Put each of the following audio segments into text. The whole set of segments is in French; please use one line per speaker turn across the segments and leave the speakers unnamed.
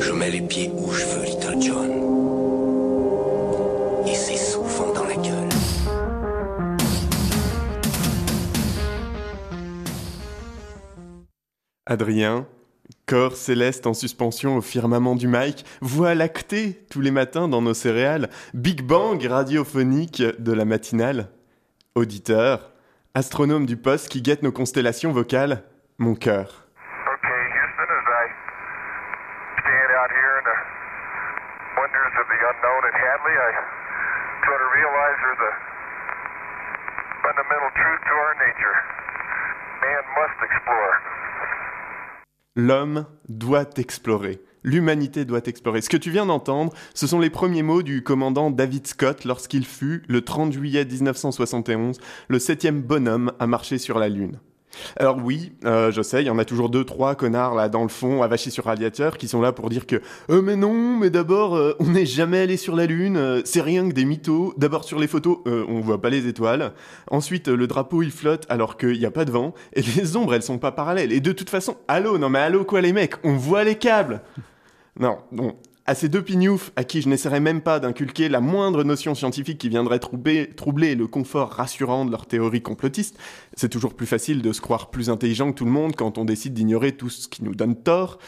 Je mets les pieds où je veux, Little John. Et c'est souvent dans la gueule.
Adrien, corps céleste en suspension au firmament du mic, voix lactée tous les matins dans nos céréales, Big Bang radiophonique de la matinale. Auditeur, astronome du poste qui guette nos constellations vocales, mon cœur. L'homme doit explorer. L'humanité doit explorer. Ce que tu viens d'entendre, ce sont les premiers mots du commandant David Scott lorsqu'il fut, le 30 juillet 1971, le septième bonhomme à marcher sur la Lune. Alors oui, euh, je sais, il y en a toujours deux, trois connards là dans le fond, avachis sur radiateur, qui sont là pour dire que euh, mais non, mais d'abord, euh, on n'est jamais allé sur la Lune, euh, c'est rien que des mythos. D'abord sur les photos, euh, on voit pas les étoiles. Ensuite, le drapeau il flotte alors qu'il n'y a pas de vent, et les ombres elles sont pas parallèles. Et de toute façon, allô, non mais allô quoi les mecs, on voit les câbles. Non, bon. À ces deux pignoufs, à qui je n'essaierai même pas d'inculquer la moindre notion scientifique qui viendrait troubler, le confort rassurant de leur théorie complotiste, c'est toujours plus facile de se croire plus intelligent que tout le monde quand on décide d'ignorer tout ce qui nous donne tort.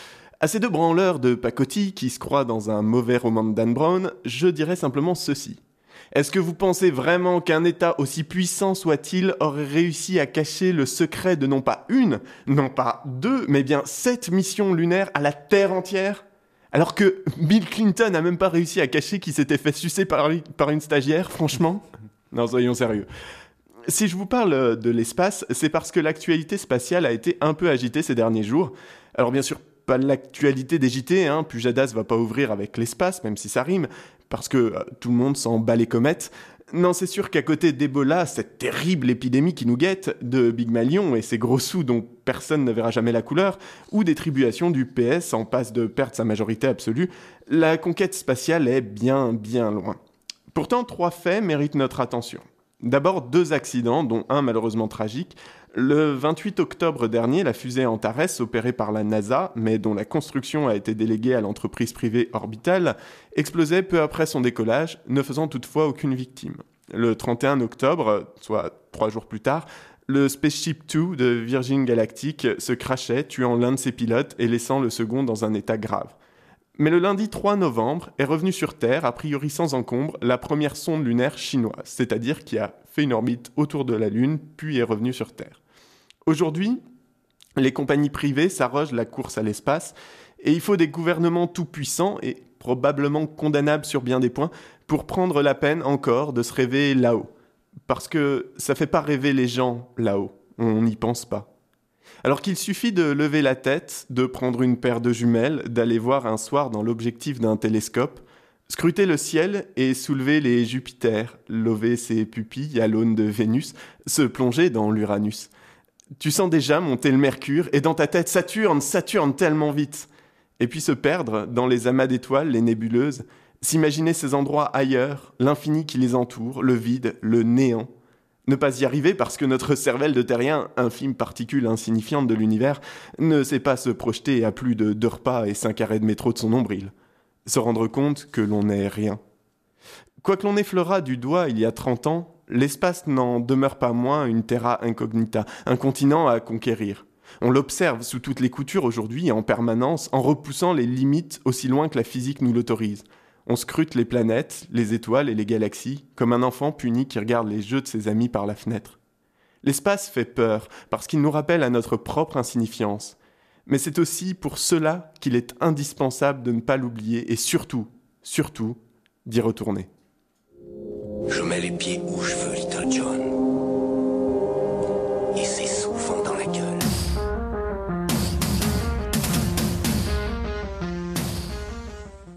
À ces deux branleurs de pacotille qui se croient dans un mauvais roman de Dan Brown, je dirais simplement ceci. Est-ce que vous pensez vraiment qu'un État aussi puissant soit-il aurait réussi à cacher le secret de non pas une, non pas deux, mais bien sept missions lunaires à la Terre entière? Alors que Bill Clinton a même pas réussi à cacher qu'il s'était fait sucer par, par une stagiaire, franchement Non, soyons sérieux. Si je vous parle de l'espace, c'est parce que l'actualité spatiale a été un peu agitée ces derniers jours. Alors bien sûr, pas l'actualité des JT, hein, Pujadas va pas ouvrir avec l'espace, même si ça rime, parce que euh, tout le monde s'en bat les comètes. Non, c'est sûr qu'à côté d'Ebola, cette terrible épidémie qui nous guette, de Big Malion et ses gros sous dont personne ne verra jamais la couleur, ou des tribulations du PS en passe de perdre sa majorité absolue, la conquête spatiale est bien, bien loin. Pourtant, trois faits méritent notre attention. D'abord, deux accidents, dont un malheureusement tragique. Le 28 octobre dernier, la fusée Antares, opérée par la NASA, mais dont la construction a été déléguée à l'entreprise privée Orbital, explosait peu après son décollage, ne faisant toutefois aucune victime. Le 31 octobre, soit trois jours plus tard, le Spaceship Two de Virgin Galactic se crachait, tuant l'un de ses pilotes et laissant le second dans un état grave. Mais le lundi 3 novembre est revenu sur Terre, a priori sans encombre, la première sonde lunaire chinoise, c'est-à-dire qui a fait une orbite autour de la Lune, puis est revenu sur Terre. Aujourd'hui, les compagnies privées s'arrogent la course à l'espace, et il faut des gouvernements tout-puissants et probablement condamnables sur bien des points pour prendre la peine encore de se rêver là-haut. Parce que ça fait pas rêver les gens là-haut, on n'y pense pas. Alors qu'il suffit de lever la tête, de prendre une paire de jumelles, d'aller voir un soir dans l'objectif d'un télescope, scruter le ciel et soulever les Jupiters, lever ses pupilles à l'aune de Vénus, se plonger dans l'Uranus. Tu sens déjà monter le Mercure et dans ta tête Saturne, Saturne tellement vite. Et puis se perdre dans les amas d'étoiles, les nébuleuses, s'imaginer ces endroits ailleurs, l'infini qui les entoure, le vide, le néant. Ne pas y arriver parce que notre cervelle de terrien, infime particule insignifiante de l'univers, ne sait pas se projeter à plus de deux repas et cinq arrêts de métro de son nombril. Se rendre compte que l'on n'est rien. Quoi que l'on effleura du doigt il y a 30 ans, l'espace n'en demeure pas moins une terra incognita, un continent à conquérir. On l'observe sous toutes les coutures aujourd'hui en permanence, en repoussant les limites aussi loin que la physique nous l'autorise. On scrute les planètes, les étoiles et les galaxies, comme un enfant puni qui regarde les jeux de ses amis par la fenêtre. L'espace fait peur, parce qu'il nous rappelle à notre propre insignifiance. Mais c'est aussi pour cela qu'il est indispensable de ne pas l'oublier et surtout, surtout, d'y retourner.
Je mets les pieds où je veux, Little John.